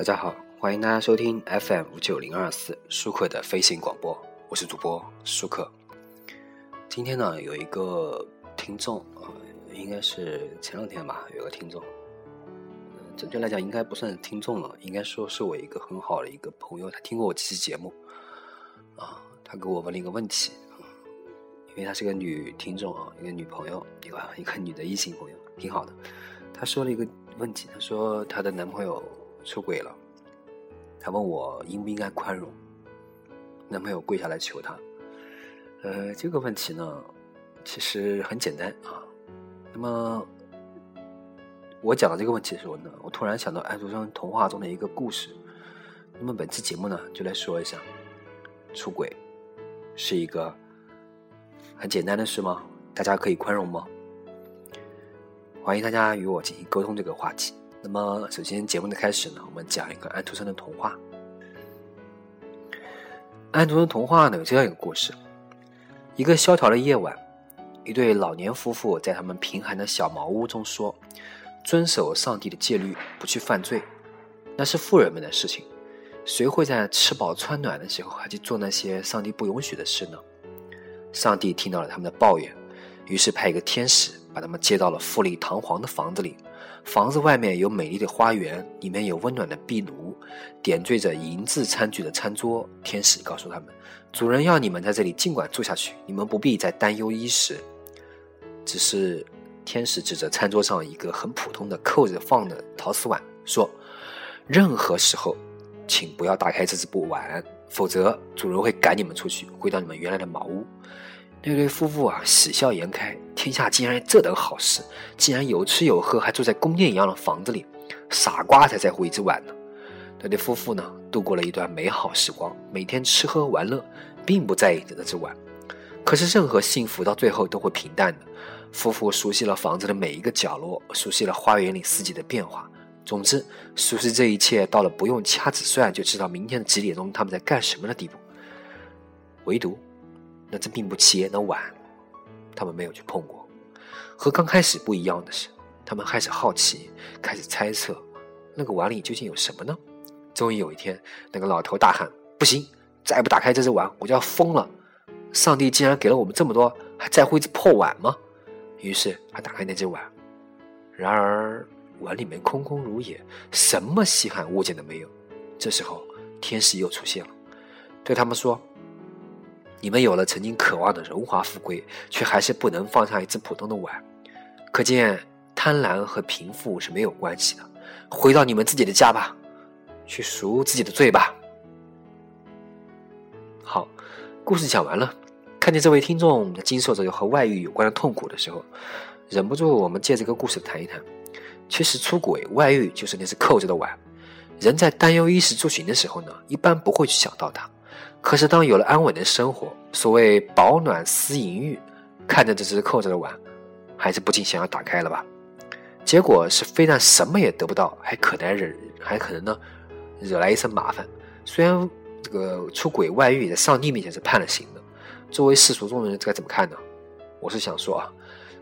大家好，欢迎大家收听 FM 五九零二四舒克的飞行广播，我是主播舒克。今天呢，有一个听众啊，应该是前两天吧，有个听众，嗯，准确来讲应该不算听众了，应该说是我一个很好的一个朋友，他听过我几期节目啊，他给我问了一个问题啊，因为她是个女听众啊，一个女朋友，一个一个女的异性朋友，挺好的。她说了一个问题，她说她的男朋友。出轨了，他问我应不应该宽容。男朋友跪下来求她。呃，这个问题呢，其实很简单啊。那么，我讲到这个问题的时候呢，我突然想到安徒生童话中的一个故事。那么，本期节目呢，就来说一下，出轨是一个很简单的事吗？大家可以宽容吗？欢迎大家与我进行沟通这个话题。那么，首先节目的开始呢，我们讲一个安徒生的童话。安徒生童话呢有这样一个故事：一个萧条的夜晚，一对老年夫妇在他们贫寒的小茅屋中说：“遵守上帝的戒律，不去犯罪，那是富人们的事情。谁会在吃饱穿暖的时候还去做那些上帝不允许的事呢？”上帝听到了他们的抱怨，于是派一个天使把他们接到了富丽堂皇的房子里。房子外面有美丽的花园，里面有温暖的壁炉，点缀着银质餐具的餐桌。天使告诉他们：“主人要你们在这里尽管住下去，你们不必再担忧衣食。”只是天使指着餐桌上一个很普通的扣着放的陶瓷碗说：“任何时候，请不要打开这只布碗，否则主人会赶你们出去，回到你们原来的茅屋。”那对夫妇啊，喜笑颜开。天下竟然这等好事，竟然有吃有喝，还住在宫殿一样的房子里。傻瓜才在乎一只碗呢。那对夫妇呢，度过了一段美好时光，每天吃喝玩乐，并不在意这只碗。可是，任何幸福到最后都会平淡的。夫妇熟悉了房子的每一个角落，熟悉了花园里四季的变化。总之，熟悉这一切到了不用掐指算就知道明天的几点钟他们在干什么的地步。唯独。那只并不起眼的碗，他们没有去碰过。和刚开始不一样的是，他们开始好奇，开始猜测，那个碗里究竟有什么呢？终于有一天，那个老头大喊：“不行，再不打开这只碗，我就要疯了！上帝竟然给了我们这么多，还在乎一只破碗吗？”于是他打开那只碗，然而碗里面空空如也，什么稀罕物件都没有。这时候，天使又出现了，对他们说。你们有了曾经渴望的荣华富贵，却还是不能放下一只普通的碗，可见贪婪和贫富是没有关系的。回到你们自己的家吧，去赎自己的罪吧。好，故事讲完了。看见这位听众在经受着和外遇有关的痛苦的时候，忍不住我们借这个故事谈一谈。其实出轨、外遇就是那只扣着的碗。人在担忧衣食住行的时候呢，一般不会去想到它。可是，当有了安稳的生活，所谓“保暖思淫欲”，看着这只扣着的碗，还是不禁想要打开了吧？结果是非但什么也得不到，还可能惹，还可能呢，惹来一身麻烦。虽然这个出轨外遇在上帝面前是判了刑的，作为世俗中的人该怎么看呢？我是想说啊，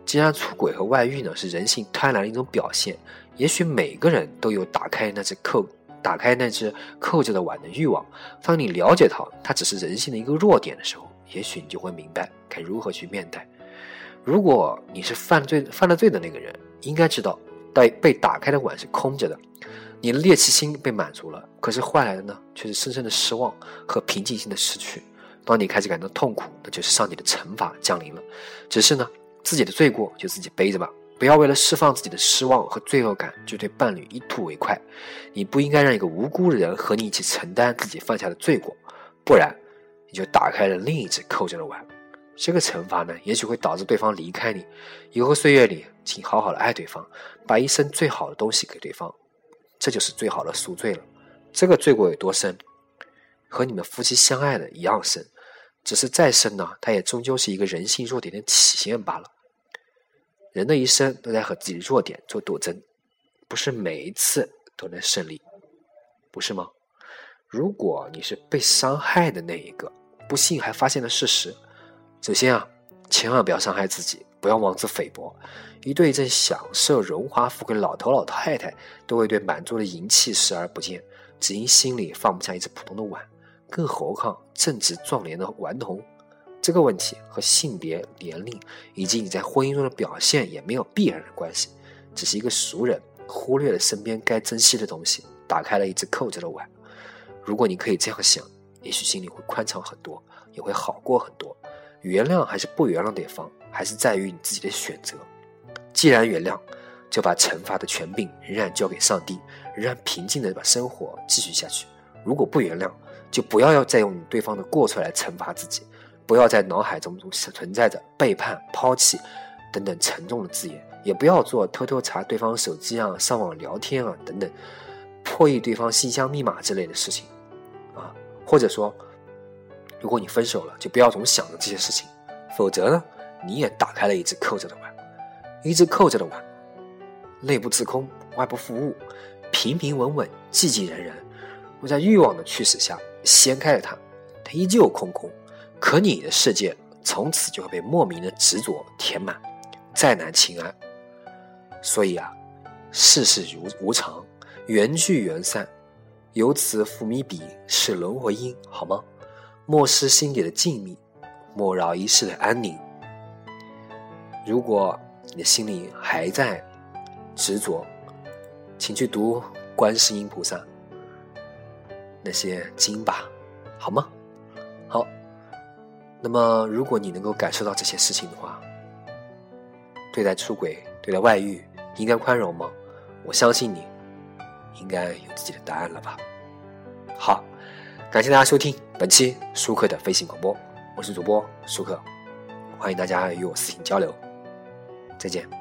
既然出轨和外遇呢是人性贪婪的一种表现，也许每个人都有打开那只扣。打开那只扣着的碗的欲望，当你了解到它只是人性的一个弱点的时候，也许你就会明白该如何去面对。如果你是犯罪犯了罪的那个人，应该知道，被被打开的碗是空着的，你的猎奇心被满足了，可是换来的呢，却是深深的失望和平静性的失去。当你开始感到痛苦，那就是上帝的惩罚降临了。只是呢，自己的罪过就自己背着吧。不要为了释放自己的失望和罪恶感，就对伴侣一吐为快。你不应该让一个无辜的人和你一起承担自己犯下的罪过，不然你就打开了另一只扣着的碗。这个惩罚呢，也许会导致对方离开你。以后岁月里，请好好的爱对方，把一生最好的东西给对方，这就是最好的赎罪了。这个罪过有多深，和你们夫妻相爱的一样深，只是再深呢，它也终究是一个人性弱点的体现罢了。人的一生都在和自己的弱点做斗争，不是每一次都能胜利，不是吗？如果你是被伤害的那一个，不幸还发现了事实，首先啊，千万不要伤害自己，不要妄自菲薄。一对正享受荣华富贵的老头老太太，都会对满桌的银器视而不见。只因心里放不下一只普通的碗，更何况正值壮年的顽童。这个问题和性别、年龄以及你在婚姻中的表现也没有必然的关系，只是一个熟人忽略了身边该珍惜的东西，打开了一只扣着的碗。如果你可以这样想，也许心里会宽敞很多，也会好过很多。原谅还是不原谅对方，还是在于你自己的选择。既然原谅，就把惩罚的权柄仍然交给上帝，仍然平静的把生活继续下去。如果不原谅，就不要要再用对方的过错来惩罚自己，不要在脑海中存在着背叛、抛弃等等沉重的字眼，也不要做偷偷查对方手机啊、上网聊天啊等等破译对方信箱密码之类的事情啊，或者说。如果你分手了，就不要总想着这些事情，否则呢，你也打开了一只扣着的碗，一只扣着的碗，内不自空，外不负物，平平稳稳，寂寂然然。我在欲望的驱使下掀开了它，它依旧空空，可你的世界从此就会被莫名的执着填满，再难清安。所以啊，世事如无常，缘聚缘散，由此复迷彼，是轮回因，好吗？莫失心底的静谧，莫扰一世的安宁。如果你的心里还在执着，请去读观世音菩萨那些经吧，好吗？那么，如果你能够感受到这些事情的话，对待出轨、对待外遇，应该宽容吗？我相信你应该有自己的答案了吧。好。感谢大家收听本期舒克的飞行广播，我是主播舒克，欢迎大家与我私信交流，再见。